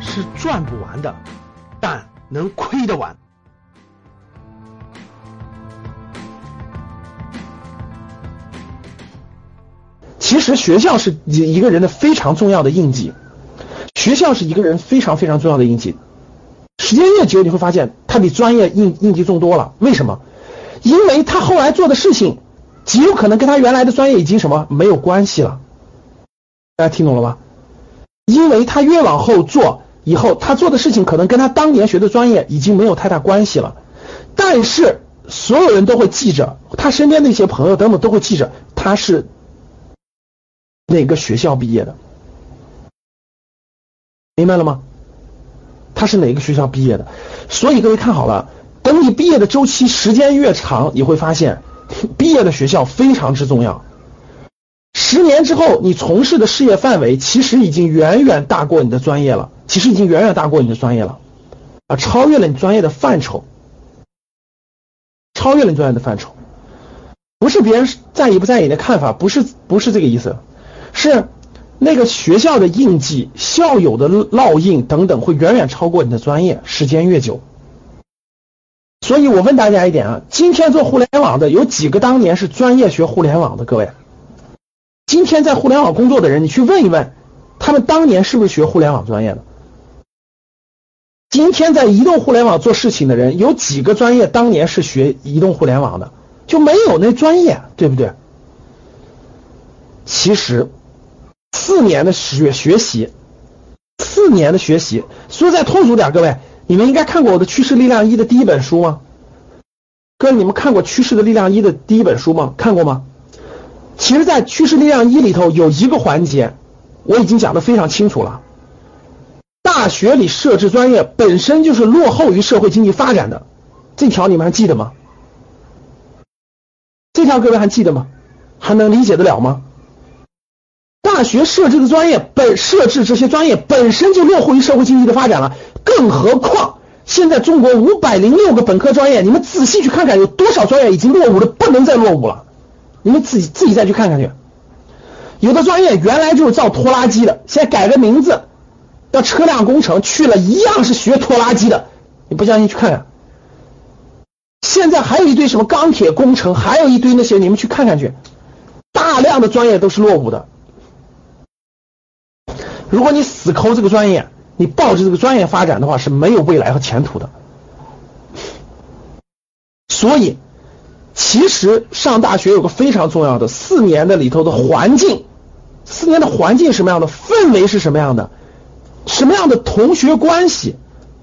是赚不完的，但能亏得完。其实学校是一一个人的非常重要的印记，学校是一个人非常非常重要的印记。时间越久，你会发现他比专业印印记重多了。为什么？因为他后来做的事情极有可能跟他原来的专业已经什么没有关系了。大家听懂了吗？因为他越往后做，以后他做的事情可能跟他当年学的专业已经没有太大关系了。但是所有人都会记着，他身边那些朋友等等都会记着他是哪个学校毕业的，明白了吗？他是哪个学校毕业的？所以各位看好了，等你毕业的周期时间越长，你会发现毕业的学校非常之重要。十年之后，你从事的事业范围其实已经远远大过你的专业了，其实已经远远大过你的专业了，啊，超越了你专业的范畴，超越了你专业的范畴，不是别人在意不在意你的看法，不是不是这个意思，是那个学校的印记、校友的烙印等等，会远远超过你的专业，时间越久。所以我问大家一点啊，今天做互联网的有几个当年是专业学互联网的？各位？今天在互联网工作的人，你去问一问，他们当年是不是学互联网专业的？今天在移动互联网做事情的人，有几个专业当年是学移动互联网的？就没有那专业，对不对？其实四年的学学习，四年的学习，说再通俗点，各位，你们应该看过我的《趋势力量一》的第一本书吗？哥，你们看过《趋势的力量一》的第一本书吗？看过吗？其实，在趋势力量一里头有一个环节，我已经讲的非常清楚了。大学里设置专业本身就是落后于社会经济发展的，这条你们还记得吗？这条各位还记得吗？还能理解得了吗？大学设置的专业本设置这些专业本身就落后于社会经济的发展了，更何况现在中国五百零六个本科专业，你们仔细去看看，有多少专业已经落伍的不能再落伍了。你们自己自己再去看看去，有的专业原来就是造拖拉机的，现在改个名字叫车辆工程，去了一样是学拖拉机的。你不相信去看看。现在还有一堆什么钢铁工程，还有一堆那些，你们去看看去。大量的专业都是落伍的。如果你死抠这个专业，你抱着这个专业发展的话，是没有未来和前途的。所以。其实上大学有个非常重要的四年的里头的环境，四年的环境什么样的氛围是什么样的，什么样的同学关系，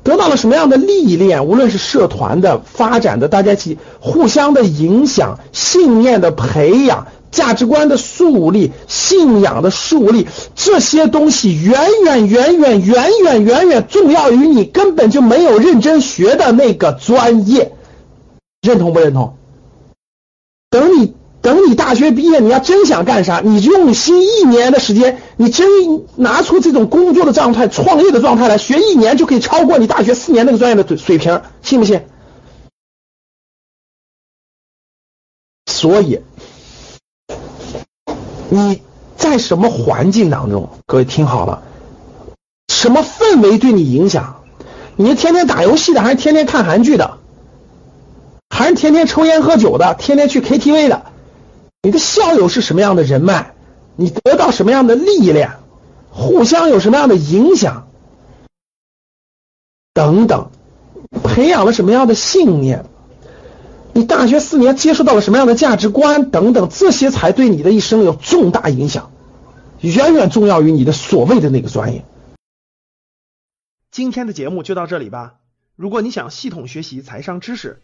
得到了什么样的历练，无论是社团的发展的，大家一起互相的影响，信念的培养，价值观的树立，信仰的树立，这些东西远远远远远远远远重要于你根本就没有认真学的那个专业，认同不认同？等你等你大学毕业，你要真想干啥，你用心一年的时间，你真拿出这种工作的状态、创业的状态来学一年，就可以超过你大学四年那个专业的水平，信不信？所以你在什么环境当中？各位听好了，什么氛围对你影响？你是天天打游戏的，还是天天看韩剧的？还是天天抽烟喝酒的，天天去 KTV 的，你的校友是什么样的人脉？你得到什么样的力量？互相有什么样的影响？等等，培养了什么样的信念？你大学四年接触到了什么样的价值观？等等，这些才对你的一生有重大影响，远远重要于你的所谓的那个专业。今天的节目就到这里吧。如果你想系统学习财商知识，